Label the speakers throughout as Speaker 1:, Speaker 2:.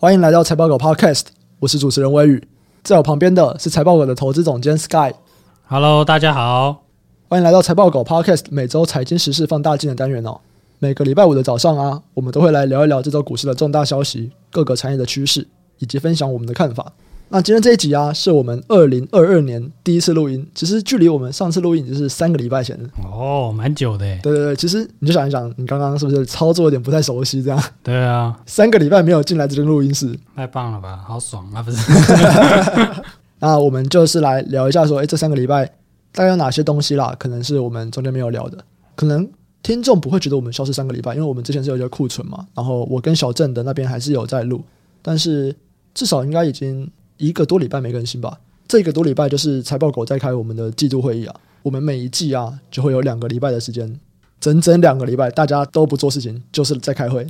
Speaker 1: 欢迎来到财报狗 Podcast，我是主持人威宇，在我旁边的是财报狗的投资总监 Sky。
Speaker 2: Hello，大家好，
Speaker 1: 欢迎来到财报狗 Podcast 每周财经时事放大镜的单元哦。每个礼拜五的早上啊，我们都会来聊一聊这周股市的重大消息、各个产业的趋势，以及分享我们的看法。那今天这一集啊，是我们二零二二年第一次录音，其实距离我们上次录音已经是三个礼拜前了
Speaker 2: 哦，蛮久的。
Speaker 1: 对对对，其实你就想一想，你刚刚是不是操作有点不太熟悉？这样
Speaker 2: 对啊，
Speaker 1: 三个礼拜没有进来这间录音室，
Speaker 2: 太棒了吧，好爽啊！不是，
Speaker 1: 那我们就是来聊一下说，哎，这三个礼拜大概有哪些东西啦？可能是我们中间没有聊的，可能听众不会觉得我们消失三个礼拜，因为我们之前是有一个库存嘛，然后我跟小郑的那边还是有在录，但是至少应该已经。一个多礼拜没更新吧？这个多礼拜就是财报狗在开我们的季度会议啊。我们每一季啊就会有两个礼拜的时间，整整两个礼拜，大家都不做事情，就是在开会。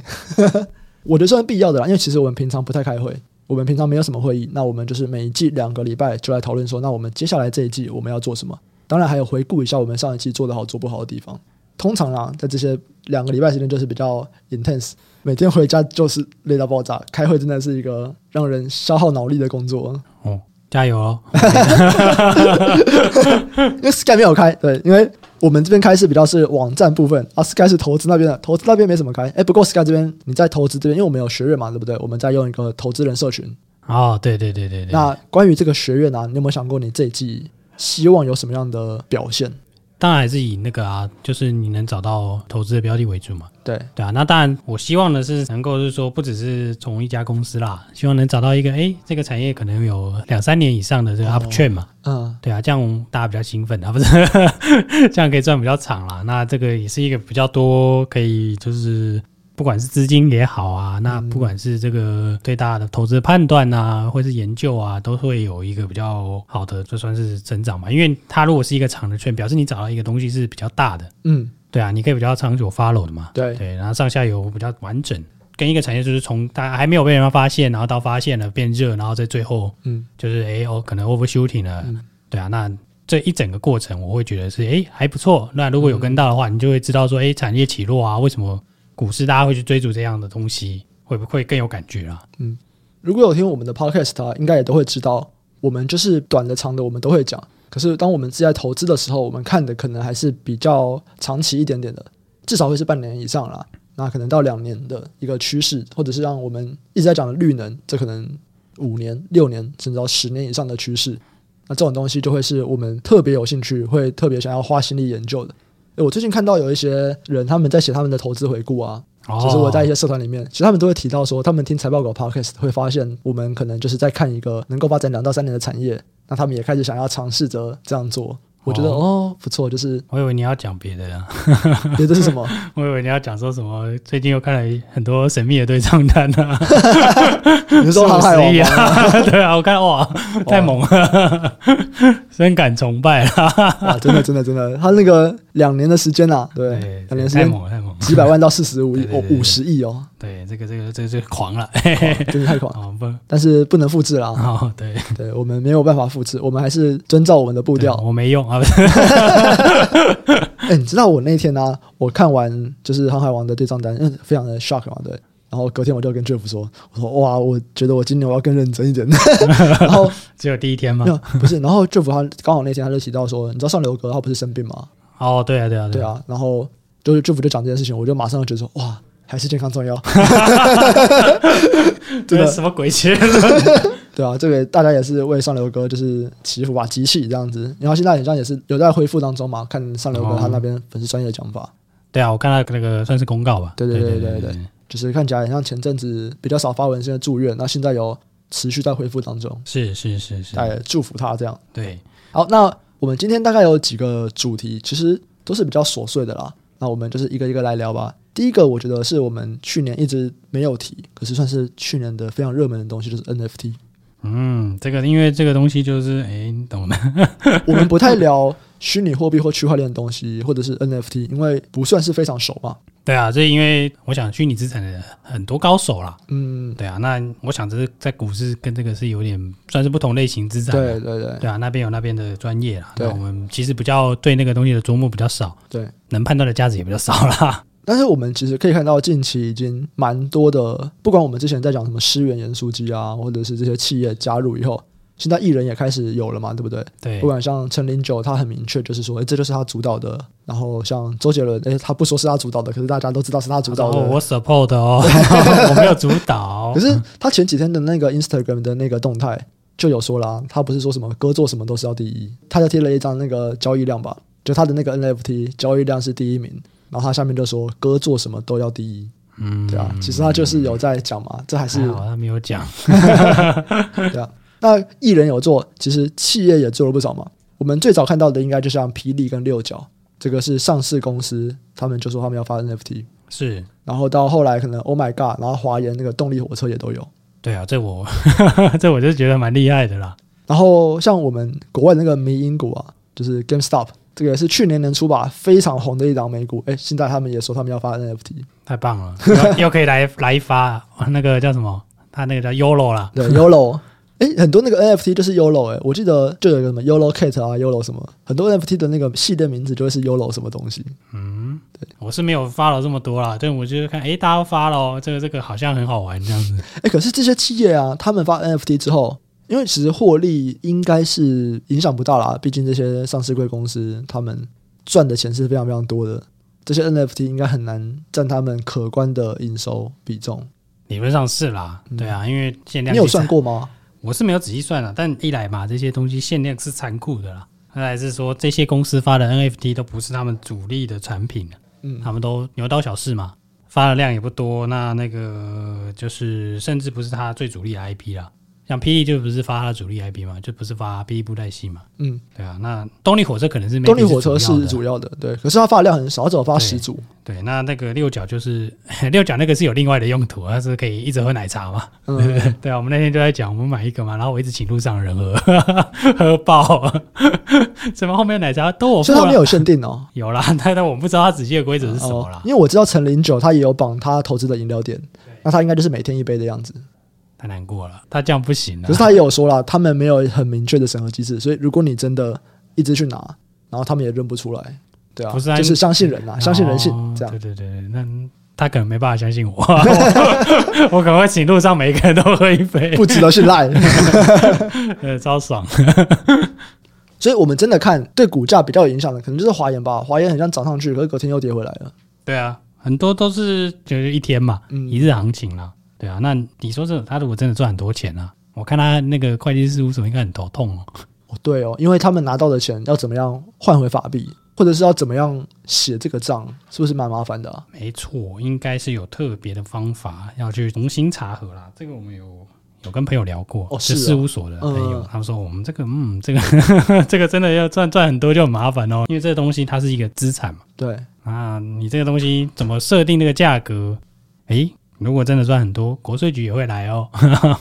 Speaker 1: 我觉得算必要的啦，因为其实我们平常不太开会，我们平常没有什么会议。那我们就是每一季两个礼拜就来讨论说，那我们接下来这一季我们要做什么？当然还有回顾一下我们上一季做得好做不好的地方。通常啊，在这些两个礼拜时间就是比较 intense。每天回家就是累到爆炸，开会真的是一个让人消耗脑力的工作。
Speaker 2: 哦，加油哦！
Speaker 1: 因为 Sky 没有开，对，因为我们这边开是比较是网站部分，啊，Sky 是投资那边的，投资那边没什么开。哎，不过 Sky 这边你在投资这边，因为我们有学院嘛，对不对？我们在用一个投资人社群。
Speaker 2: 哦，对对对对对。
Speaker 1: 那关于这个学院啊，你有没有想过你这一季希望有什么样的表现？
Speaker 2: 当然还是以那个啊，就是你能找到投资的标的为主嘛。
Speaker 1: 对
Speaker 2: 对啊，那当然我希望的是能够是说，不只是从一家公司啦，希望能找到一个哎，这个产业可能有两三年以上的这个 uptrend 嘛。
Speaker 1: 哦、嗯，
Speaker 2: 对啊，这样大家比较兴奋啊，不是？这样可以赚比较长啦。那这个也是一个比较多可以就是。不管是资金也好啊，那不管是这个对大家的投资判断啊，或是研究啊，都会有一个比较好的，就算是成长嘛。因为它如果是一个长的圈，表示你找到一个东西是比较大的，
Speaker 1: 嗯，
Speaker 2: 对啊，你可以比较长久 follow 的嘛。
Speaker 1: 对
Speaker 2: 对，然后上下游比较完整，跟一个产业就是从大家还没有被人家发现，然后到发现了变热，然后在最后，嗯，就是哎哦，可能 overshooting 了，嗯、对啊，那这一整个过程，我会觉得是哎还不错。那如果有跟到的话，嗯、你就会知道说，哎，产业起落啊，为什么？股市大家会去追逐这样的东西，会不会更有感觉啊？
Speaker 1: 嗯，如果有听我们的 podcast，应该也都会知道，我们就是短的长的我们都会讲。可是当我们自己在投资的时候，我们看的可能还是比较长期一点点的，至少会是半年以上啦。那可能到两年的一个趋势，或者是让我们一直在讲的绿能，这可能五年、六年甚至到十年以上的趋势。那这种东西就会是我们特别有兴趣，会特别想要花心力研究的。我最近看到有一些人他们在写他们的投资回顾啊，就是我在一些社团里面，其实他们都会提到说，他们听财报狗 Podcast 会发现，我们可能就是在看一个能够发展两到三年的产业，那他们也开始想要尝试着这样做。我觉得哦，不错，就是
Speaker 2: 我以为你要讲别的呀，
Speaker 1: 别的是什么？
Speaker 2: 我以为你要讲说什么？最近又看了很多神秘的对账单啊，
Speaker 1: 你说航海王
Speaker 2: 啊？对啊，我看哇，太猛了，深感崇拜了，
Speaker 1: 哇，真的真的真的，他那个两年的时间啊，对，两年时间
Speaker 2: 太猛，太猛，
Speaker 1: 几百万到四十五亿 哦，五十亿哦，
Speaker 2: 对，这个这个这个这个狂了，
Speaker 1: 真的太狂了，不，但是不能复制了
Speaker 2: 啊，对
Speaker 1: 对，我们没有办法复制，我们还是遵照我们的步调，
Speaker 2: 我没用啊。
Speaker 1: 哎，你知道我那天呢、啊？我看完就是《航海王》的对账单，嗯，非常的 shock 嘛，对。然后隔天我就跟 Jeff 说：“我说哇，我觉得我今年我要更认真一点。”然后
Speaker 2: 只有第一天吗？
Speaker 1: 不是。然后 Jeff 他刚好那天他就提到说：“你知道上流哥他不是生病吗？”
Speaker 2: 哦，对啊，对啊，
Speaker 1: 对啊。然后就是 Jeff 就讲这件事情，我就马上就觉得说：“哇，还是健康重要。”
Speaker 2: 这个什么鬼切？
Speaker 1: 对啊，这个大家也是为上流哥就是祈福吧，集气这样子。然后现在好像也是有在恢复当中嘛，看上流哥他那边粉丝专业的讲法、哦。
Speaker 2: 对啊，我看到那个算是公告吧。
Speaker 1: 对对对对对，就是看起来像前阵子比较少发文，现在住院，那现在有持续在恢复当中。
Speaker 2: 是是是是，
Speaker 1: 来祝福他这样。
Speaker 2: 对，
Speaker 1: 好，那我们今天大概有几个主题，其实都是比较琐碎的啦。那我们就是一个一个来聊吧。第一个，我觉得是我们去年一直没有提，可是算是去年的非常热门的东西，就是 NFT。
Speaker 2: 嗯，这个因为这个东西就是，哎，你懂的。
Speaker 1: 我们不太聊虚拟货币或区块链的东西，或者是 NFT，因为不算是非常熟嘛。
Speaker 2: 对啊，这因为我想虚拟资产的很多高手啦。
Speaker 1: 嗯，
Speaker 2: 对啊，那我想这是在股市跟这个是有点算是不同类型资产。
Speaker 1: 对对对，
Speaker 2: 对啊，那边有那边的专业啦。对，那我们其实比较对那个东西的琢磨比较少。
Speaker 1: 对，
Speaker 2: 能判断的价值也比较少啦。
Speaker 1: 但是我们其实可以看到，近期已经蛮多的，不管我们之前在讲什么支援盐酥鸡啊，或者是这些企业加入以后，现在艺人也开始有了嘛，对不对？
Speaker 2: 对。
Speaker 1: 不管像陈零九，他很明确就是说，哎，这就是他主导的。然后像周杰伦，哎，他不说是他主导的，可是大家都知道是他主导的。
Speaker 2: 我 support 哦，我没有主导。
Speaker 1: 可是他前几天的那个 Instagram 的那个动态就有说了啊，他不是说什么歌做什么都是要第一，他就贴了一张那个交易量吧，就他的那个 NFT 交易量是第一名，然后他下面就说歌做什么都要第一。嗯，对啊，其实他就是有在讲嘛，这还是
Speaker 2: 好他没有讲，
Speaker 1: 对啊。那艺人有做，其实企业也做了不少嘛。我们最早看到的应该就像霹雳跟六角，这个是上市公司，他们就说他们要发 NFT，
Speaker 2: 是。
Speaker 1: 然后到后来可能 Oh My God，然后华研那个动力火车也都有。
Speaker 2: 对啊，这我 这我就觉得蛮厉害的啦。
Speaker 1: 然后像我们国外那个迷因股啊，就是 GameStop，这个也是去年年初吧，非常红的一档美股。哎，现在他们也说他们要发 NFT，
Speaker 2: 太棒了，又 可以来来一发那个叫什么？他那个叫 YOLO 啦，
Speaker 1: 对 YOLO。哎，很多那个 NFT 就是 YOLO 哎，我记得就有一个什么 YOLO Cat 啊，YOLO 什么，很多 NFT 的那个系列名字就会是 YOLO 什么东西。
Speaker 2: 嗯，对，我是没有发了这么多啦，但我就是看，哎，大家都发了，这个这个好像很好玩这样子。
Speaker 1: 哎，可是这些企业啊，他们发 NFT 之后，因为其实获利应该是影响不大啦，毕竟这些上市贵公司他们赚的钱是非常非常多的，这些 NFT 应该很难占他们可观的营收比重。
Speaker 2: 理论上是啦，对啊，因为限量，
Speaker 1: 你有算过吗？
Speaker 2: 我是没有仔细算了，但一来嘛，这些东西限量是残酷的啦；二来是说这些公司发的 NFT 都不是他们主力的产品，嗯，他们都牛刀小试嘛，发的量也不多，那那个就是甚至不是他最主力的 IP 啦。像霹雳就不是发他的主力 IP 嘛，就不是发霹雳布袋戏嘛。嗯，对啊。那动力火车可能是，是
Speaker 1: 动力火车是主要的，对。可是他发的量很少，只有发十组。
Speaker 2: 对，那那个六角就是 六角那个是有另外的用途，它是可以一直喝奶茶嘛。嗯、对 对对啊，我们那天就在讲，我们买一个嘛，然后我一直请路上的人喝，喝爆。怎么后面的奶茶都我付了，
Speaker 1: 所以他没有限定哦。
Speaker 2: 有啦，但但我不知道它仔细的规则是什么啦、哦。
Speaker 1: 因为我知道陈林九他也有绑他投资的饮料店，那他应该就是每天一杯的样子。
Speaker 2: 太难过了，他这样不行。
Speaker 1: 可是他也有说了，他们没有很明确的审核机制，所以如果你真的一直去拿，然后他们也认不出来，对啊，不是就是相信人呐、啊，相信人性这样。
Speaker 2: 对对对，那他可能没办法相信我，我可能会请路上每一个人都喝一杯，
Speaker 1: 不值得信赖。
Speaker 2: 呃，超爽。
Speaker 1: 所以我们真的看对股价比较有影响的，可能就是华研吧。华研很像涨上去，可是隔天又跌回来了。
Speaker 2: 对啊，很多都是就是一天嘛，嗯、一日行情啦。对啊，那你说这他如果真的赚很多钱啊，我看他那个会计师事务所应该很头痛哦。
Speaker 1: 哦，对哦，因为他们拿到的钱要怎么样换回法币，或者是要怎么样写这个账，是不是蛮麻烦的啊？
Speaker 2: 没错，应该是有特别的方法要去重新查核啦。这个我们有有跟朋友聊过，哦，是事务所的朋友，他们说我们这个嗯，这个 这个真的要赚赚很多就很麻烦哦，因为这个东西它是一个资产嘛。
Speaker 1: 对
Speaker 2: 啊，你这个东西怎么设定那个价格？诶。如果真的赚很多，国税局也会来哦，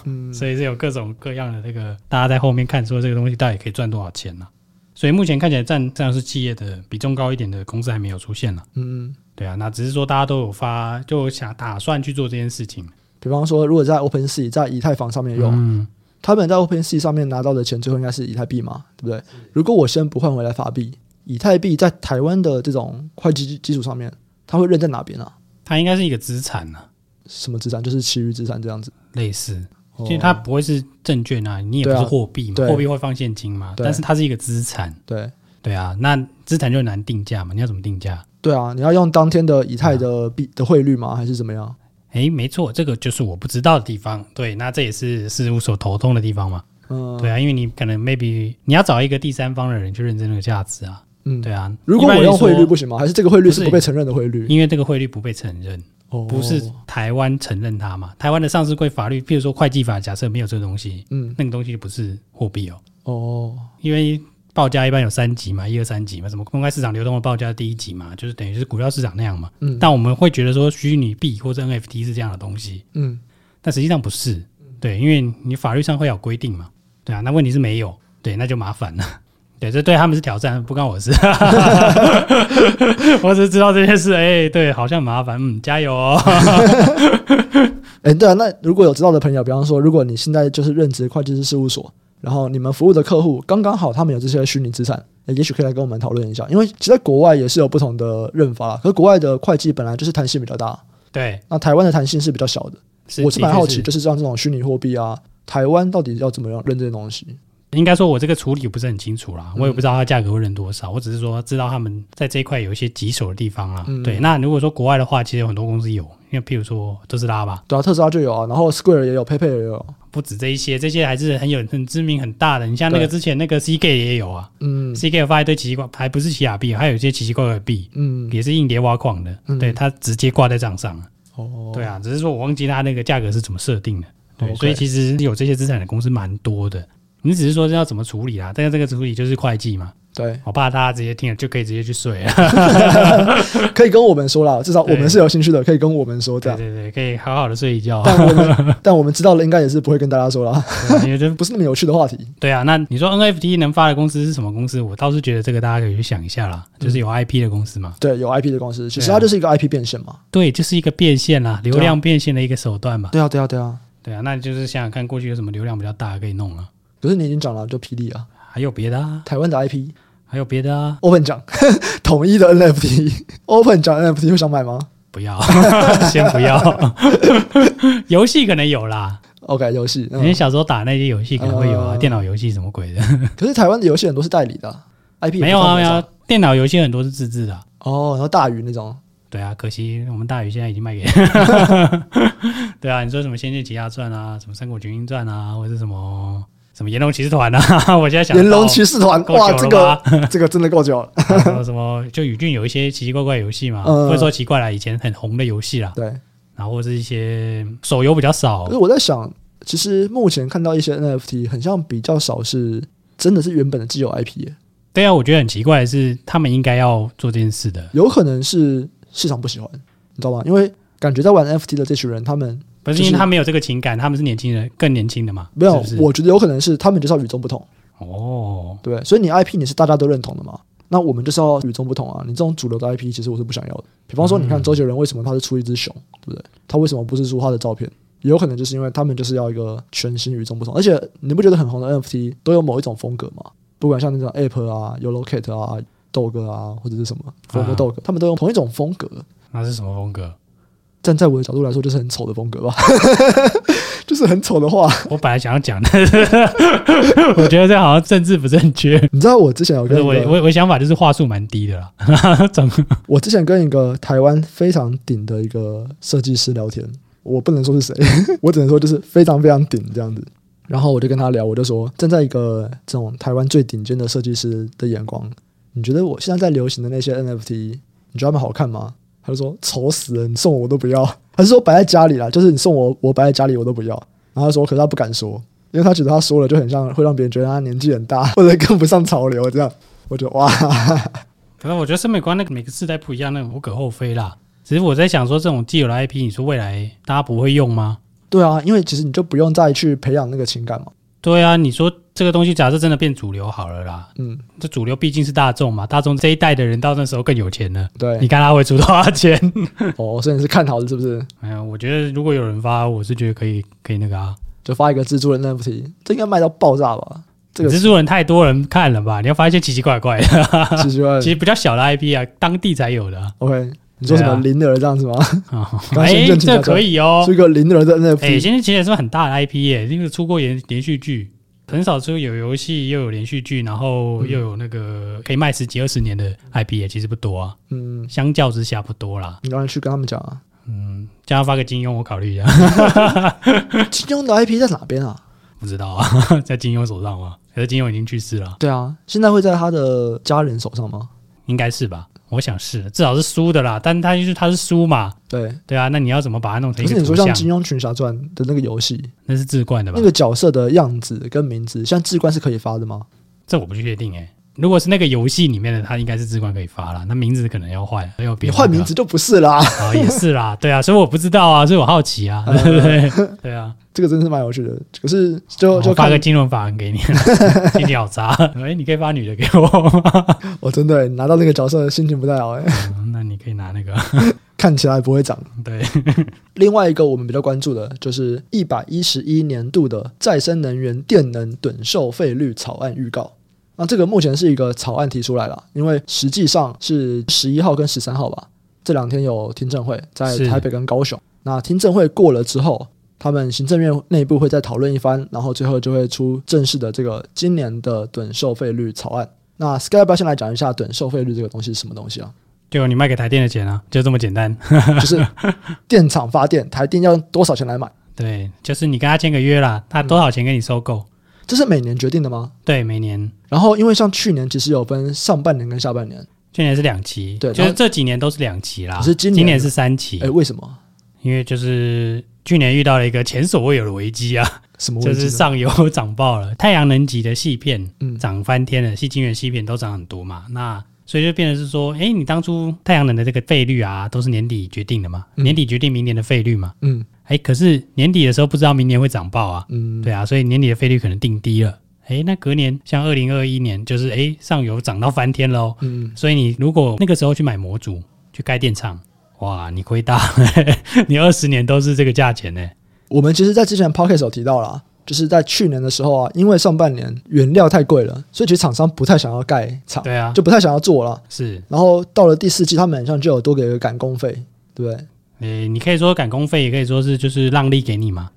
Speaker 2: 嗯、所以是有各种各样的这个，大家在后面看说这个东西到底可以赚多少钱呢、啊？所以目前看起来占这样是企业的比重高一点的公司还没有出现了。嗯，对啊，那只是说大家都有发，就想打算去做这件事情。
Speaker 1: 比方说，如果在 OpenSea 在以太坊上面用，嗯、他们在 OpenSea 上面拿到的钱最后应该是以太币嘛，对不对？如果我先不换回来法币，以太币在台湾的这种会计基础上面，它会认在哪边呢、啊？
Speaker 2: 它应该是一个资产呢、啊。
Speaker 1: 什么资产？就是其余资产这样子，
Speaker 2: 类似。其实它不会是证券啊，你也不是货币嘛，货币会放现金嘛。但是它是一个资产。对对啊，那资产就难定价嘛。你要怎么定价？对啊，你要用当天的以太的币的汇率吗？还是怎么样？哎，没错，这个就是我不知道的地方。对，那这也是事务所头痛的地方嘛。嗯，对啊，因为你可能 maybe 你要找一个第三方的人去认证那个价值啊。嗯，对啊。如果我用汇率不行吗？还是这个汇率是不被承认的汇率？因为这个汇率不被承认。不是台湾承认它嘛？台湾的上市柜法律，譬如说会计法，假设没有这个东西，嗯，那个东西就不是货币哦。哦，因为报价一般有三级嘛，一二三级嘛，什么公开市场流动的报价第一级嘛，就是等于是股票市场那样嘛。嗯，但我们会觉得说虚拟币或者 NFT 是这样的东西，嗯，但实际上不是，对，因为你法律上会有规定嘛，对啊，那问题是没有，对，那就麻烦了。对，这对他们是挑战，不关我事。我只是知道这件事，哎、欸，对，好像麻烦，嗯，加油哦。哎、欸，对啊，那如果有知道的朋友，比方说，如果你现在就是任职会计师事务所，
Speaker 1: 然后你们服务的客户刚刚好他们有这些虚拟资产，也许可以来跟我们讨论一下。因为其实在国外也是有不同的认法，可是国外的会计本来就是弹性比较大，
Speaker 2: 对，
Speaker 1: 那台湾的弹性是比较小的。是我是蛮好奇，就是像这种虚拟货币啊，台湾到底要怎么样认这些东西？
Speaker 2: 应该说，我这个处理不是很清楚啦，我也不知道它价格会认多少。嗯、我只是说知道他们在这一块有一些棘手的地方啊。嗯、对，那如果说国外的话，其实有很多公司有，因为譬如说特斯拉吧，
Speaker 1: 对啊，特斯拉就有啊，然后 Square 也有，PayPay 也有，
Speaker 2: 不止这一些，这些还是很有很知名很大的。你像那个之前那个 Cgate 也有啊，嗯，Cgate 发一堆奇奇怪，还不是奇亚币，还有一些奇奇怪怪的币，嗯，也是硬碟挖矿的，嗯、对，它直接挂在账上。哦，对啊，只是说我忘记它那个价格是怎么设定的。对所以其实有这些资产的公司蛮多的。你只是说要怎么处理啊？但是这个处理就是会计嘛。对，我怕大家直接听了就可以直接去睡了。
Speaker 1: 可以跟我们说啦，至少我们是有兴趣的，可以跟我们说这样。
Speaker 2: 对对对，可以好好的睡一觉。
Speaker 1: 但我们 但我们知道了，应该也是不会跟大家说啦，因为这不是那么有趣的话题。
Speaker 2: 对啊，那你说 NFT 能发的公司是什么公司？我倒是觉得这个大家可以去想一下啦，就是有 IP 的公司嘛。
Speaker 1: 对，有 IP 的公司，其实它就是一个 IP 变现嘛。
Speaker 2: 对，就是一个变现啦，流量变现的一个手段嘛。
Speaker 1: 对啊，对啊，对啊，
Speaker 2: 对啊，那就是想想看过去有什么流量比较大可以弄啊。
Speaker 1: 可是你已经讲了，就霹雳啊，
Speaker 2: 还有别的啊，
Speaker 1: 台湾的 IP，
Speaker 2: 还有别的啊。
Speaker 1: Open 讲统一的 NFT，Open 讲 NFT 会想买吗？
Speaker 2: 不要，先不要。游戏可能有啦
Speaker 1: ，OK，游戏。
Speaker 2: 你小时候打那些游戏可能会有啊，电脑游戏什么鬼的。
Speaker 1: 可是台湾的游戏很多是代理的，IP
Speaker 2: 没有啊，没有啊。电脑游戏很多是自制的。
Speaker 1: 哦，然后大鱼那种。
Speaker 2: 对啊，可惜我们大鱼现在已经卖给。对啊，你说什么《仙剑奇侠传》啊，什么《三国群英传》啊，或者是什么？什么炎龙骑士团啊？我现在想
Speaker 1: 炎龙骑士团，哇，这个 这个真的够久了。
Speaker 2: 什么就宇俊有一些奇奇怪怪游戏嘛，不会说奇怪啦，以前很红的游戏啦。
Speaker 1: 对，
Speaker 2: 然后或是一些手游比较少。
Speaker 1: 可是我在想，其实目前看到一些 NFT，很像比较少是真的是原本的既有 IP。
Speaker 2: 对啊，我觉得很奇怪的是，他们应该要做这件事的。
Speaker 1: 有可能是市场不喜欢，你知道吗？因为感觉在玩 NFT 的这群人，他们。
Speaker 2: 不是因为他没有这个情感，他们是年轻人，更年轻的嘛？
Speaker 1: 没有，我觉得有可能是他们就是要与众不同。哦，对，所以你 IP 你是大家都认同的嘛？那我们就是要与众不同啊！你这种主流的 IP，其实我是不想要的。比方说，你看周杰伦为什么他是出一只熊，对不对？他为什么不是出他的照片？也有可能就是因为他们就是要一个全新与众不同。而且你不觉得很红的 NFT 都有某一种风格吗？不管像那种 Ape 啊、YOLOCAT 啊、豆哥啊，或者是什么他们都用同一种风格。
Speaker 2: 那是什么风格？
Speaker 1: 站在我的角度来说，就是很丑的风格吧，就是很丑的话。
Speaker 2: 我本来想要讲的，我觉得这好像政治不正确。
Speaker 1: 你知道我之前有跟我
Speaker 2: 我我想法就是话术蛮低的啦。
Speaker 1: 我之前跟一个台湾非常顶的一个设计师聊天，我不能说是谁，我只能说就是非常非常顶这样子。然后我就跟他聊，我就说，站在一个这种台湾最顶尖的设计师的眼光，你觉得我现在在流行的那些 NFT，你觉得他们好看吗？他就说丑死了，你送我我都不要。还是说摆在家里啦，就是你送我，我摆在家里我都不要。然后他说，可是他不敢说，因为他觉得他说了就很像会让别人觉得他年纪很大，或者跟不上潮流这样。我觉得哇，
Speaker 2: 可能我觉得审美观那个每个时代不一样，那个无可厚非啦。只是我在想说，这种既有的 IP，你说未来大家不会用吗？
Speaker 1: 对啊，因为其实你就不用再去培养那个情感嘛。
Speaker 2: 对啊，你说这个东西假设真的变主流好了啦，嗯，这主流毕竟是大众嘛，大众这一代的人到那时候更有钱了，对，你看他会出多少钱？
Speaker 1: 哦，所以你是看好了，是不是？
Speaker 2: 哎呀，我觉得如果有人发，我是觉得可以，可以那个啊，
Speaker 1: 就发一个蜘蛛人 NFT，这应该卖到爆炸吧？这个
Speaker 2: 蜘蛛人太多人看了吧？你要发一些奇奇怪怪的，奇奇怪怪，其实比较小的 IP 啊，当地才有的。
Speaker 1: OK。你说什么灵儿这样子吗？
Speaker 2: 哎，这可以哦，
Speaker 1: 是一个灵儿的 NFT。
Speaker 2: 哎，现在其实也是很大的 IP 耶，因为出过连连续剧，很少出有游戏又有连续剧，然后又有那个可以卖十几二十年的 IP 也其实不多啊。嗯，相较之下不多啦。
Speaker 1: 你让人去跟他们讲啊。
Speaker 2: 嗯，叫他发个金庸，我考虑一下。
Speaker 1: 金庸的 IP 在哪边啊？
Speaker 2: 不知道啊，在金庸手上吗？可是金庸已经去世了。
Speaker 1: 对啊，现在会在他的家人手上吗？
Speaker 2: 应该是吧。我想是，至少是输的啦，但他就是他是输嘛，对对啊，那你要怎么把它弄成一个？可是你说
Speaker 1: 像《金庸群侠传》的那个游戏，
Speaker 2: 那是志冠的吧？
Speaker 1: 那个角色的样子跟名字，像志冠是可以发的吗？
Speaker 2: 这我不确定哎、欸。如果是那个游戏里面的，他应该是志冠可以发了，那名字可能要换，要别
Speaker 1: 换名字就不是啦。
Speaker 2: 啊，也是啦，对啊，所以我不知道啊，所以我好奇啊，对不对？对啊，
Speaker 1: 这个真是蛮有趣的。可是就就
Speaker 2: 发个金融法案给你，心情好渣。哎，你可以发女的给我吗？
Speaker 1: 我 真的拿到那个角色心情不太好哎。
Speaker 2: 那你可以拿那个
Speaker 1: 看起来不会涨。
Speaker 2: 对，
Speaker 1: 另外一个我们比较关注的就是一百一十一年度的再生能源电能趸售费率草案预告。那这个目前是一个草案提出来了，因为实际上是十一号跟十三号吧，这两天有听证会，在台北跟高雄。那听证会过了之后，他们行政院内部会再讨论一番，然后最后就会出正式的这个今年的趸售费率草案。那 Sky 要不要先来讲一下趸售费率这个东西是什么东西啊？
Speaker 2: 就你卖给台电的钱啊，就这么简单，
Speaker 1: 就是电厂发电，台电要多少钱来买？
Speaker 2: 对，就是你跟他签个约啦，他多少钱给你收购？嗯，
Speaker 1: 这是每年决定的吗？
Speaker 2: 对，每年。
Speaker 1: 然后因为像去年其实有分上半年跟下半年，
Speaker 2: 去年是两期，对，就是这几年都是两期啦。
Speaker 1: 可是今年
Speaker 2: 今年是三期，
Speaker 1: 哎，为什么？
Speaker 2: 因为就是去年遇到了一个前所未有的危机啊。
Speaker 1: 什么？
Speaker 2: 就是上游涨爆了，太阳能级的细片涨翻天了，矽晶圆细片都涨很多嘛。那所以就变成是说，哎，你当初太阳能的这个费率啊，都是年底决定的嘛，嗯、年底决定明年的费率嘛。嗯，哎，可是年底的时候不知道明年会涨爆啊。嗯，对啊，所以年底的费率可能定低了。哎，那隔年像二零二一年，就是哎上游涨到翻天喽。嗯，所以你如果那个时候去买模组去盖电厂，哇，你亏大了，你二十年都是这个价钱呢。
Speaker 1: 我们其实，在之前 podcast 有提到了，就是在去年的时候啊，因为上半年原料太贵了，所以其实厂商不太想要盖厂，
Speaker 2: 对啊，
Speaker 1: 就不太想要做了。
Speaker 2: 是，
Speaker 1: 然后到了第四季，他们好像就有多给一个赶工费，对不对？
Speaker 2: 诶，你可以说赶工费，也可以说是就是让利给你嘛。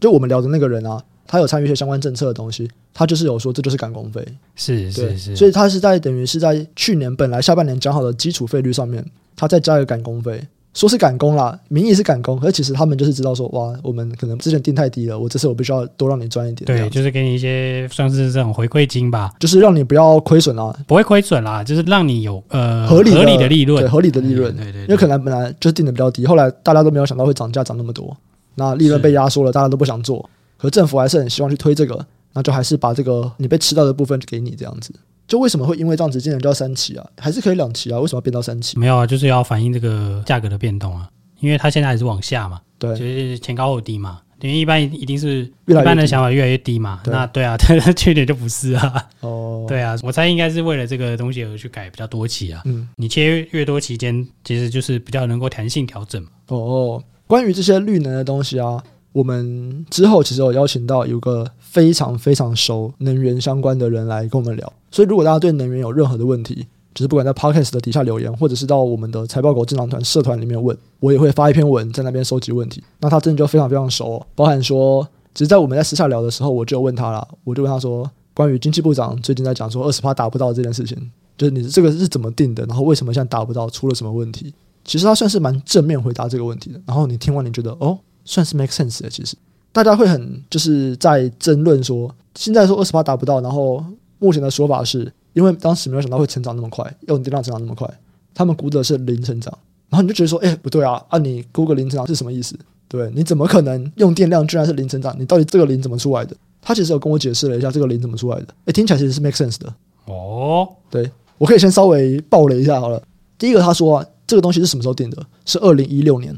Speaker 1: 就我们聊的那个人啊，他有参与一些相关政策的东西，他就是有说这就是赶工费，
Speaker 2: 是是是，
Speaker 1: 所以他是在等于是在去年本来下半年讲好的基础费率上面，他再加一个赶工费。说是赶工啦，名义是赶工，可是其实他们就是知道说，哇，我们可能之前定太低了，我这次我必须要多让你赚一点。
Speaker 2: 对，就是给你一些算是这种回馈金吧，
Speaker 1: 就是让你不要亏损啦，
Speaker 2: 不会亏损啦，就是让你有呃
Speaker 1: 合理
Speaker 2: 合理的利润，
Speaker 1: 对，合理的利润。
Speaker 2: 对对，对，
Speaker 1: 因为可能本来就是定的比较低，后来大家都没有想到会涨价涨那么多，那利润被压缩了，大家都不想做，可是政府还是很希望去推这个，那就还是把这个你被吃到的部分给你这样子。就为什么会因为这样子今年就要三期啊？还是可以两期啊？为什么要变到三期？
Speaker 2: 没有啊，就是要反映这个价格的变动啊。因为它现在还是往下嘛，
Speaker 1: 对，
Speaker 2: 就是前高后低嘛。因为一般一定是一般的想法越来越低嘛。那对啊，它的缺点就不是啊。哦，对啊，我猜应该是为了这个东西而去改比较多期啊。嗯，你切越多期间，其实就是比较能够弹性调整嘛。
Speaker 1: 哦，关于这些绿能的东西啊，我们之后其实有邀请到有个非常非常熟能源相关的人来跟我们聊。所以如果大家对能源有任何的问题，就是不管在 Podcast 的底下留言，或者是到我们的财报狗智囊团社团里面问，我也会发一篇文在那边收集问题。那他真的就非常非常熟，包含说，其实，在我们在私下聊的时候，我就问他了，我就问他说，关于经济部长最近在讲说二十趴达不到这件事情，就是你这个是怎么定的？然后为什么现在达不到？出了什么问题？其实他算是蛮正面回答这个问题的。然后你听完，你觉得哦，算是 make sense 的。其实大家会很就是在争论说，现在说二十八达不到，然后目前的说法是。因为当时没有想到会成长那么快，用电量成长那么快，他们估的是零成长，然后你就觉得说，哎，不对啊，啊，你估个零成长是什么意思？对，你怎么可能用电量居然是零成长？你到底这个零怎么出来的？他其实有跟我解释了一下这个零怎么出来的，哎，听起来其实是 make sense 的。
Speaker 2: 哦，
Speaker 1: 对，我可以先稍微爆雷一下好了。第一个他说啊，这个东西是什么时候定的？是二零一六年。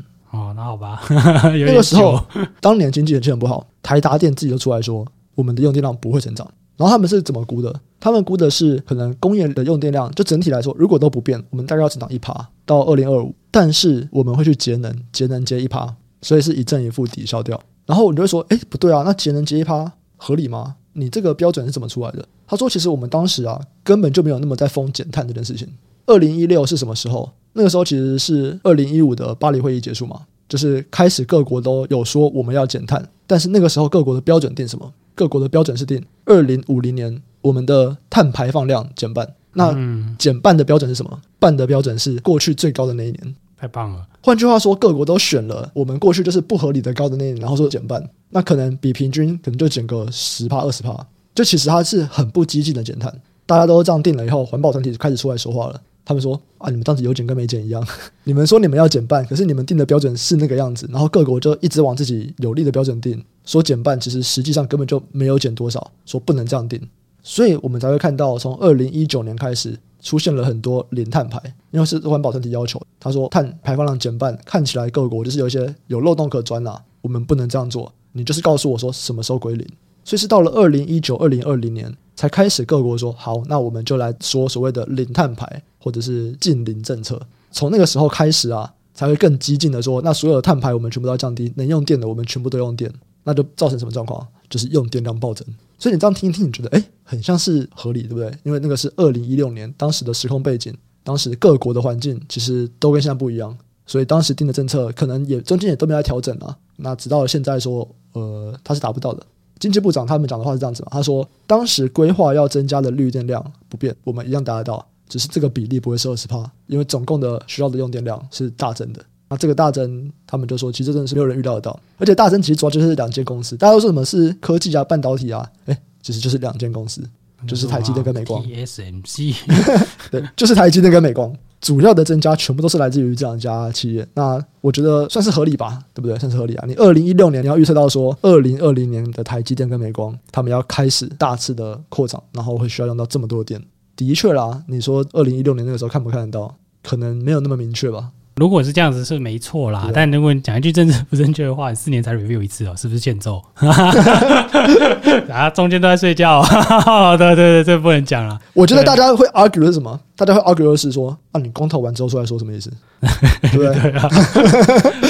Speaker 2: 哦，那好吧，
Speaker 1: 那个时候 当年经济很不好，台达电自己就出来说，我们的用电量不会成长。然后他们是怎么估的？他们估的是可能工业的用电量，就整体来说，如果都不变，我们大概要成长一趴到二零二五。但是我们会去节能，节能节一趴，所以是一正一负抵消掉。然后你就会说，哎，不对啊，那节能节一趴合理吗？你这个标准是怎么出来的？他说，其实我们当时啊，根本就没有那么在封减碳这件事情。二零一六是什么时候？那个时候其实是二零一五的巴黎会议结束嘛，就是开始各国都有说我们要减碳，但是那个时候各国的标准定什么？各国的标准是定二零五零年我们的碳排放量减半。那减半的标准是什么？半的标准是过去最高的那一年。
Speaker 2: 太棒了！
Speaker 1: 换句话说，各国都选了我们过去就是不合理的高的那一年，然后说减半。那可能比平均可能就减个十帕二十帕。就其实它是很不激进的减碳。大家都这样定了以后，环保团体就开始出来说话了。他们说啊，你们当时有减跟没减一样。你们说你们要减半，可是你们定的标准是那个样子，然后各国就一直往自己有利的标准定。说减半，其实实际上根本就没有减多少，说不能这样定，所以我们才会看到从二零一九年开始出现了很多零碳排，因为是环保团体要求，他说碳排放量减半，看起来各国就是有一些有漏洞可钻啊，我们不能这样做，你就是告诉我说什么时候归零，所以是到了二零一九、二零二零年才开始各国说好，那我们就来说所谓的零碳排。或者是近零政策，从那个时候开始啊。才会更激进的说，那所有的碳排我们全部都要降低，能用电的我们全部都用电，那就造成什么状况？就是用电量暴增。所以你这样听一听，你觉得哎，很像是合理，对不对？因为那个是二零一六年当时的时空背景，当时各国的环境其实都跟现在不一样，所以当时定的政策可能也中间也都没来调整啊。那直到现在说，呃，它是达不到的。经济部长他们讲的话是这样子？他说当时规划要增加的绿电量不变，我们一样达得到。只是这个比例不会是二十帕，因为总共的需要的用电量是大增的。那这个大增，他们就说，其实真的是没有人预料得到。而且大增其实主要就是两间公司，大家都说什么是科技啊、半导体啊，哎，其实就是两间公司，就是台积电跟美光。
Speaker 2: TSMC，
Speaker 1: 对，就是台积电跟美光，主要的增加全部都是来自于这两家企业。那我觉得算是合理吧，对不对？算是合理啊。你二零一六年你要预测到说，二零二零年的台积电跟美光，他们要开始大次的扩张，然后会需要用到这么多电。的确啦，你说二零一六年那个时候看不看得到？可能没有那么明确吧。
Speaker 2: 如果是这样子是没错啦，但如果你讲一句政治不正确的话，你四年才 review 一次哦，是不是欠揍？啊，中间都在睡觉，对对对，这不能讲了。
Speaker 1: 我觉得大家会 argue 是什么？大家会 argue 的是说，啊，你公投完之后出来说什么意思？对不对？对啊、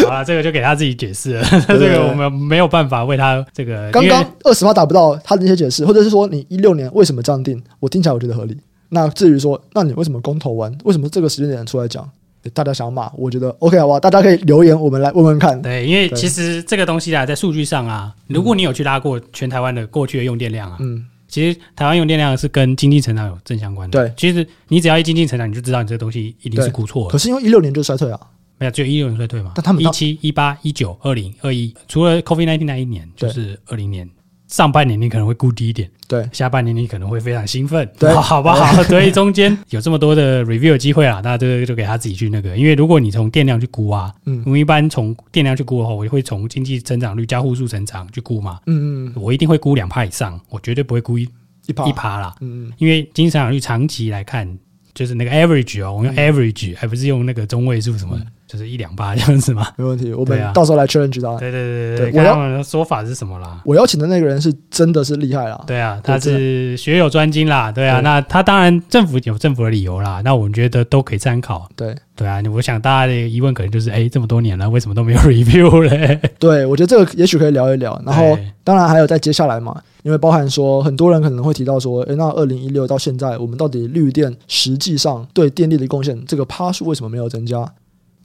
Speaker 2: 好了，这个就给他自己解释了，这个我们没有办法为他这个。
Speaker 1: 刚刚二十趴达不到他的那些解释，或者是说你一六年为什么这样定？我听起来我觉得合理。那至于说，那你为什么公投完？为什么这个时间点出来讲？大家想骂，我觉得 OK 好不好？大家可以留言，我们来问问看。
Speaker 2: 对，因为其实这个东西啊，在数据上啊，如果你有去拉过全台湾的过去的用电量啊，嗯，其实台湾用电量是跟经济成长有正相关的。对，其实你只要一经济成长，你就知道你这个东西一定是估错了。
Speaker 1: 可是因为一六年就衰退啊，
Speaker 2: 没有，只有一六年衰退嘛。但他们一七、一八、一九、二零、二一，除了 COVID nineteen 那一年，就是二零年。上半年你可能会估低一点，对；下半年你可能会非常兴奋，对，好不好？所以中间有这么多的 review 机会啊，大家就就给他自己去那个。因为如果你从电量去估啊，嗯，我们一般从电量去估的话，我会从经济增长率加户数成长去估嘛，嗯嗯，我一定会估两趴以上，我绝对不会估一一趴啦，嗯嗯，因为经济增长率长期来看就是那个 average 哦，我们用 average，还不是用那个中位数什么的。就是一两八这样子嘛，
Speaker 1: 没问题。我们到时候来确认知道。
Speaker 2: 对对对对对，我要的说法是什么啦？
Speaker 1: 我邀请的那个人是真的是厉害啦。
Speaker 2: 对啊，他是学有专精啦。对啊，那他当然政府有政府的理由啦。那我们觉得都可以参考。对对啊，我想大家的疑问可能就是，哎，这么多年了，为什么都没有 review 嘞？对，我觉得这个也许可以聊一聊。然后，当然还有在接下来嘛，因为包含说很多人可能会提到说，哎，那二零一六到现在，我们到底绿电实际上对电力的贡献，这个趴数为什么没有增加？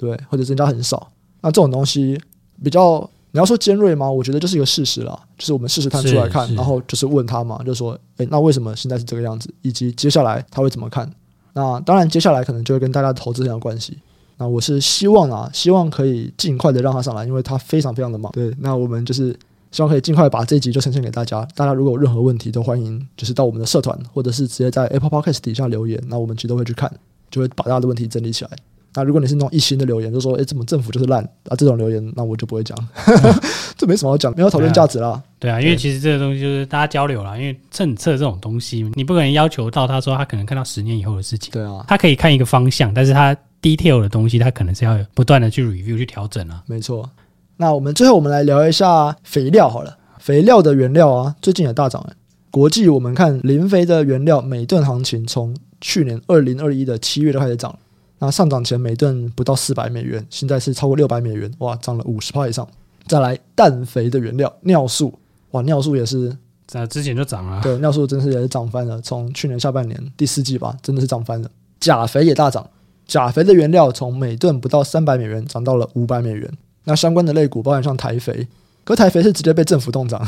Speaker 2: 对，或者增加很少，那这种东西比较，你要说尖锐吗？我觉得就是一个事实了，就是我们事实摊出来看，然后就是问他嘛，就说，诶，那为什么现在是这个样子？以及接下来他会怎么看？那当然，接下来可能就会跟大家的投资很有关系。那我是希望啊，希望可以尽快的让他上来，因为他非常非常的忙。对，那我们就是希望可以尽快把这一集就呈现给大家。大家如果有任何问题，都欢迎就是到我们的社团，或者是直接在 Apple Podcast 底下留言，那我们其实都会去看，就会把大家的问题整理起来。那如果你是那种一心的留言，就说“哎，怎么政府就是烂啊”这种留言，那我就不会讲，这没什么好讲，没有讨论价值啦。对啊，因为其实这个东西就是大家交流啦。因为政策这种东西，你不可能要求到他说他可能看到十年以后的事情。对啊，他可以看一个方向，但是他 detail 的东西，他可能是要不断的去 review 去调整啊。
Speaker 1: 没错。那我们最后我们来聊一下肥料好了，肥料的原料啊，最近也大涨了。国际我们看磷肥的原料每吨行情，从去年二零二一的七月就开始涨了。那上涨前每吨不到四百美元，现在是超过六百美元，哇，涨了五十趴以上。再来氮肥的原料尿素，哇，尿素也是
Speaker 2: 在之前就涨了，
Speaker 1: 对，尿素真是也是涨翻了，从去年下半年第四季吧，真的是涨翻了。钾肥也大涨，钾肥的原料从每吨不到三百美元涨到了五百美元。那相关的类股包含像台肥，可台肥是直接被政府冻涨，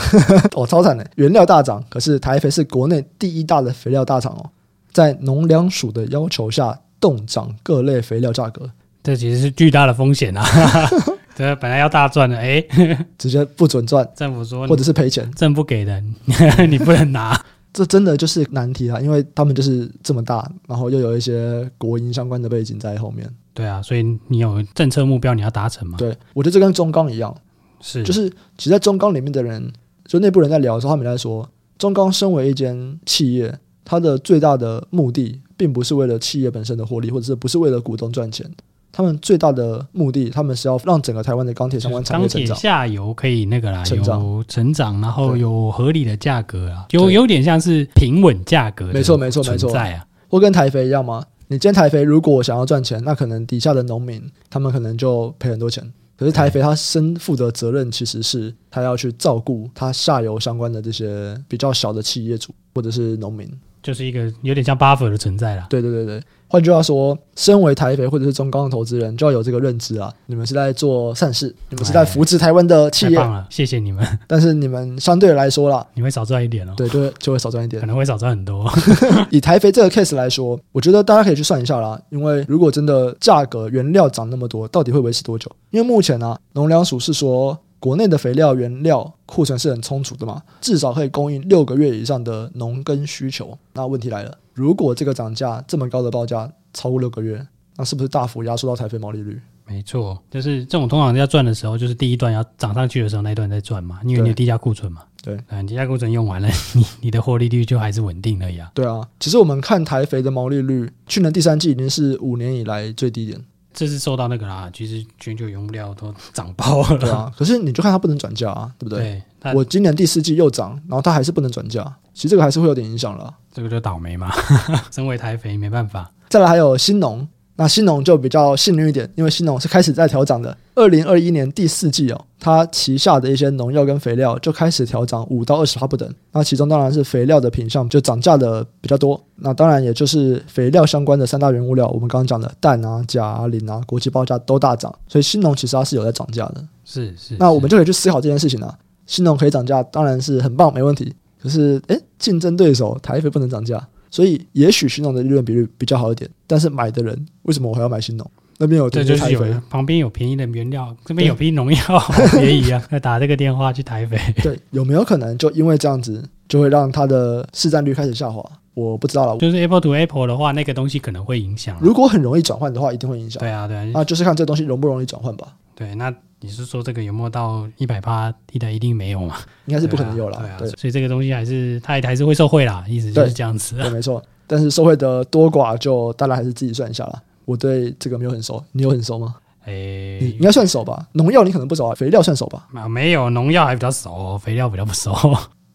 Speaker 1: 哦，超惨的，原料大涨，可是台肥是国内第一大的肥料大厂哦，在农粮署的要求下。冻涨各类肥料价格，
Speaker 2: 这其实是巨大的风险啊！这本来要大赚的，哎，
Speaker 1: 直接不准赚。
Speaker 2: 政府说，
Speaker 1: 或者是赔钱，
Speaker 2: 政府不给的，你不能拿。
Speaker 1: 这真的就是难题啊！因为他们就是这么大，然后又有一些国营相关的背景在后面。
Speaker 2: 对啊，所以你有政策目标，你要达成嘛？
Speaker 1: 对，我觉得这跟中钢一样，是就是其实，在中钢里面的人，就内部人在聊的时候，他们在说，中钢身为一间企业，它的最大的目的。并不是为了企业本身的获利，或者是不是为了股东赚钱。他们最大的目的，他们是要让整个台湾的钢铁相关产业成长，
Speaker 2: 钢铁下游可以那个啦，成长有成长，然后有合理的价格啊，有有点像是平稳价格，没错没错没错，在啊，
Speaker 1: 会跟台肥一样吗？你今天台肥如果想要赚钱，那可能底下的农民他们可能就赔很多钱。可是台肥他身负的责任其实是他要去照顾他下游相关的这些比较小的企业主或者是农民。
Speaker 2: 就是一个有点像 buffer 的存在啦。
Speaker 1: 对对对对，换句话说，身为台肥或者是中钢的投资人，就要有这个认知啊。你们是在做善事，你们是在扶持台湾的企业。
Speaker 2: 太棒了，谢谢你们。
Speaker 1: 但是你们相对来说啦，
Speaker 2: 你会少赚一点哦。
Speaker 1: 对，就会就会少赚一点，
Speaker 2: 可能会少赚很多。
Speaker 1: 以台肥这个 case 来说，我觉得大家可以去算一下啦。因为如果真的价格原料涨那么多，到底会维持多久？因为目前呢、啊，农粮署是说。国内的肥料原料库存是很充足的嘛，至少可以供应六个月以上的农耕需求。那问题来了，如果这个涨价这么高的报价超过六个月，那是不是大幅压缩到台肥毛利率？
Speaker 2: 没错，就是这种通常要赚的时候，就是第一段要涨上去的时候，那一段在赚嘛，因为你有低价库存嘛。对，嗯，低价库存用完了，你你的获利率就还是稳定而已啊。
Speaker 1: 对啊，其实我们看台肥的毛利率，去年第三季已经是五年以来最低点。
Speaker 2: 这是受到那个啦，其实全球原物料都涨爆了，
Speaker 1: 对啊。可是你就看它不能转嫁啊，对不对？对，我今年第四季又涨，然后它还是不能转嫁，其实这个还是会有点影响了。
Speaker 2: 这个就倒霉嘛，身为台肥没办法。
Speaker 1: 再来还有新农。那新农就比较幸运一点，因为新农是开始在调涨的。二零二一年第四季哦，它旗下的一些农药跟肥料就开始调涨五到二十趴不等。那其中当然是肥料的品项就涨价的比较多。那当然也就是肥料相关的三大原物料，我们刚刚讲的氮啊、钾啊、磷啊，国际报价都大涨。所以新农其实它是有在涨价的。
Speaker 2: 是是。
Speaker 1: 那我们就可以去思考这件事情啊，新农可以涨价，当然是很棒，没问题。可是，诶，竞争对手台肥不能涨价。所以也许新农的利润比率比较好一点，但是买的人为什么我还要买新农？那边有对，
Speaker 2: 就是有旁边有便宜的原料，这边有批农药，好便宜啊！要打这个电话去台北。
Speaker 1: 对，有没有可能就因为这样子，就会让它的市占率开始下滑？我不知道了。
Speaker 2: 就是 Apple to Apple 的话，那个东西可能会影响。
Speaker 1: 如果很容易转换的话，一定会影响。
Speaker 2: 对啊，对啊，
Speaker 1: 那就是看这东西容不容易转换吧。
Speaker 2: 对，那。你是说这个有没有到一百趴？一台一定没有嘛？
Speaker 1: 应该是不可能有了。
Speaker 2: 对啊，对啊，所以这个东西还是它还是会受惠啦，意思就是这样子。
Speaker 1: 对，没错。但是受惠的多寡，就大家还是自己算一下啦。我对这个没有很熟，你有很熟吗？诶、欸，你应该算熟吧？农药你可能不熟啊，肥料算熟吧？
Speaker 2: 没有，农药还比较熟，肥料比较不熟。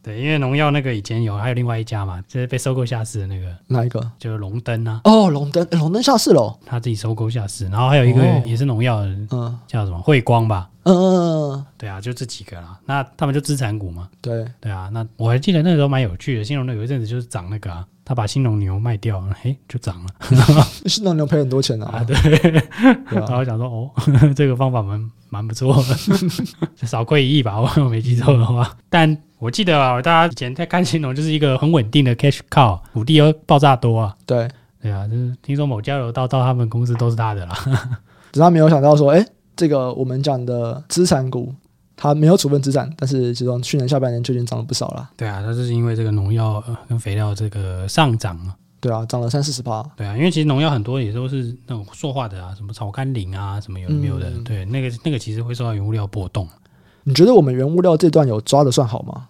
Speaker 2: 对，因为农药那个以前有，还有另外一家嘛，就是被收购下市的那个，
Speaker 1: 哪一个？
Speaker 2: 就是龙灯啊。
Speaker 1: 哦，龙灯，龙灯下市了，
Speaker 2: 他自己收购下市。然后还有一个也是农药的，嗯，叫什么？慧光吧。嗯嗯嗯。对啊，就这几个啦。那他们就资产股嘛。对对啊，那我还记得那个时候蛮有趣的，新农的有一阵子就是涨那个啊，他把新农牛卖掉了，嘿，就涨了。
Speaker 1: 新农牛赔很多钱啊。啊对。
Speaker 2: 然后想说，哦，这个方法蛮蛮不错的，少亏一亿吧，我没记错的话。但我记得啊，大家以前在看新农就是一个很稳定的 cash cow，土地又爆炸多啊。对对啊，就是听说某交流道到他们公司都是他的啦。
Speaker 1: 只是他没有想到说，哎，这个我们讲的资产股，它没有处分资产，但是其中去年下半年就已经涨了不少了。
Speaker 2: 对啊，它就是因为这个农药跟肥料这个上涨啊。
Speaker 1: 对啊，涨了三四十趴。
Speaker 2: 对啊，因为其实农药很多也都是那种塑化的啊，什么草甘膦啊，什么有没有的？嗯、对，那个那个其实会受到原物料波动。
Speaker 1: 你觉得我们原物料这段有抓的算好吗？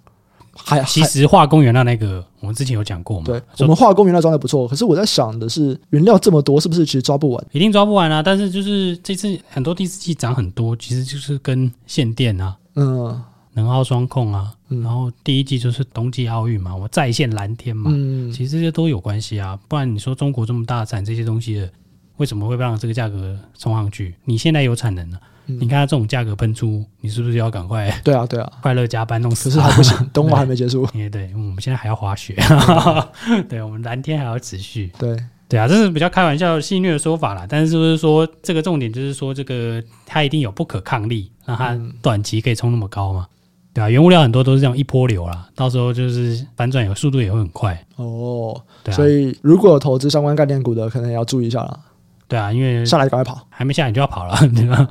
Speaker 1: 还
Speaker 2: 其实化工原料那个，我们之前有讲过嘛。
Speaker 1: 对，我们化工原料抓的不错，可是我在想的是，原料这么多，是不是其实抓不完？
Speaker 2: 一定抓不完啊！但是就是这次很多第四季涨很多，其实就是跟限电啊，嗯，能耗双控啊，嗯、然后第一季就是冬季奥运嘛，我再现蓝天嘛，嗯，其实这些都有关系啊。不然你说中国这么大产这些东西的，为什么会让这个价格冲上去？你现在有产能了。嗯、你看它这种价格喷出，你是不是要赶快？对啊，对啊，快乐加班弄死。可是还不行，冬奥还没结束。也对，我们现在还要滑雪。对，对，我们蓝天还要持续。对，对啊，这是比较开玩笑戏谑的说法啦。但是就是说，这个重点就是说，这个它一定有不可抗力，让它短期可以冲那么高嘛？对啊，原物料很多都是这样一波流啦，到时候就是反转有速度也会很快。哦，对啊，所以如果有投资相关概念股的，可能也要注意一下啦。对啊，因为下来赶快跑，还没下来你就要跑了，对吧？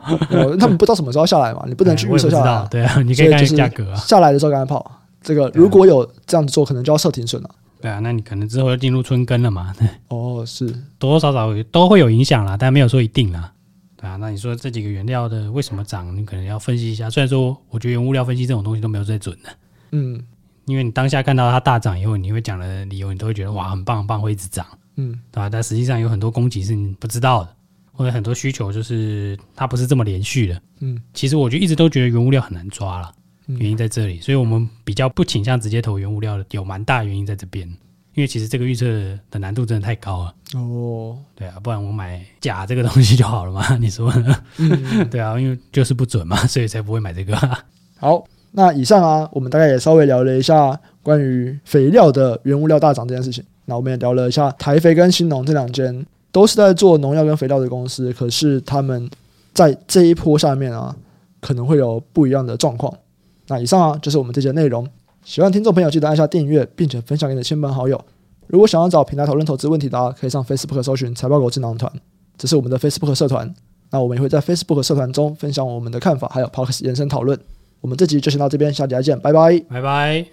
Speaker 2: 他们不知道什么时候下来嘛，你不能去预测下来。对啊，你可以看价格啊。下来的时候赶快跑，这个如果有这样子做，可能就要设停损了。对啊，那你可能之后要进入春耕了嘛？哦，是多多少少都会有影响啦，但没有说一定啦。对啊，那你说这几个原料的为什么涨？你可能要分析一下。虽然说我觉得原物料分析这种东西都没有最准的，嗯，因为你当下看到它大涨以后，你会讲的理由，你都会觉得哇，很棒很棒，会一直涨。嗯，对吧？但实际上有很多供给是你不知道的，或者很多需求就是它不是这么连续的。嗯，其实我就一直都觉得原物料很难抓了，原因在这里，所以我们比较不倾向直接投原物料的，有蛮大原因在这边。因为其实这个预测的难度真的太高了。
Speaker 1: 哦，
Speaker 2: 对啊，不然我买假这个东西就好了嘛？你说呢？嗯、对啊，因为就是不准嘛，所以才不会买这个。
Speaker 1: 好，那以上啊，我们大概也稍微聊了一下关于肥料的原物料大涨这件事情。那我们也聊了一下台肥跟新农这两间都是在做农药跟肥料的公司，可是他们在这一波下面啊，可能会有不一样的状况。那以上啊，就是我们这节内容。喜欢听众朋友记得按下订阅，并且分享给你的亲朋好友。如果想要找平台讨论投资问题的话，可以上 Facebook 搜寻“财报狗智囊团”，这是我们的 Facebook 社团。那我们也会在 Facebook 社团中分享我们的看法，还有 Podcast 延伸讨论。我们这集就先到这边，下集再见，拜拜，
Speaker 2: 拜拜。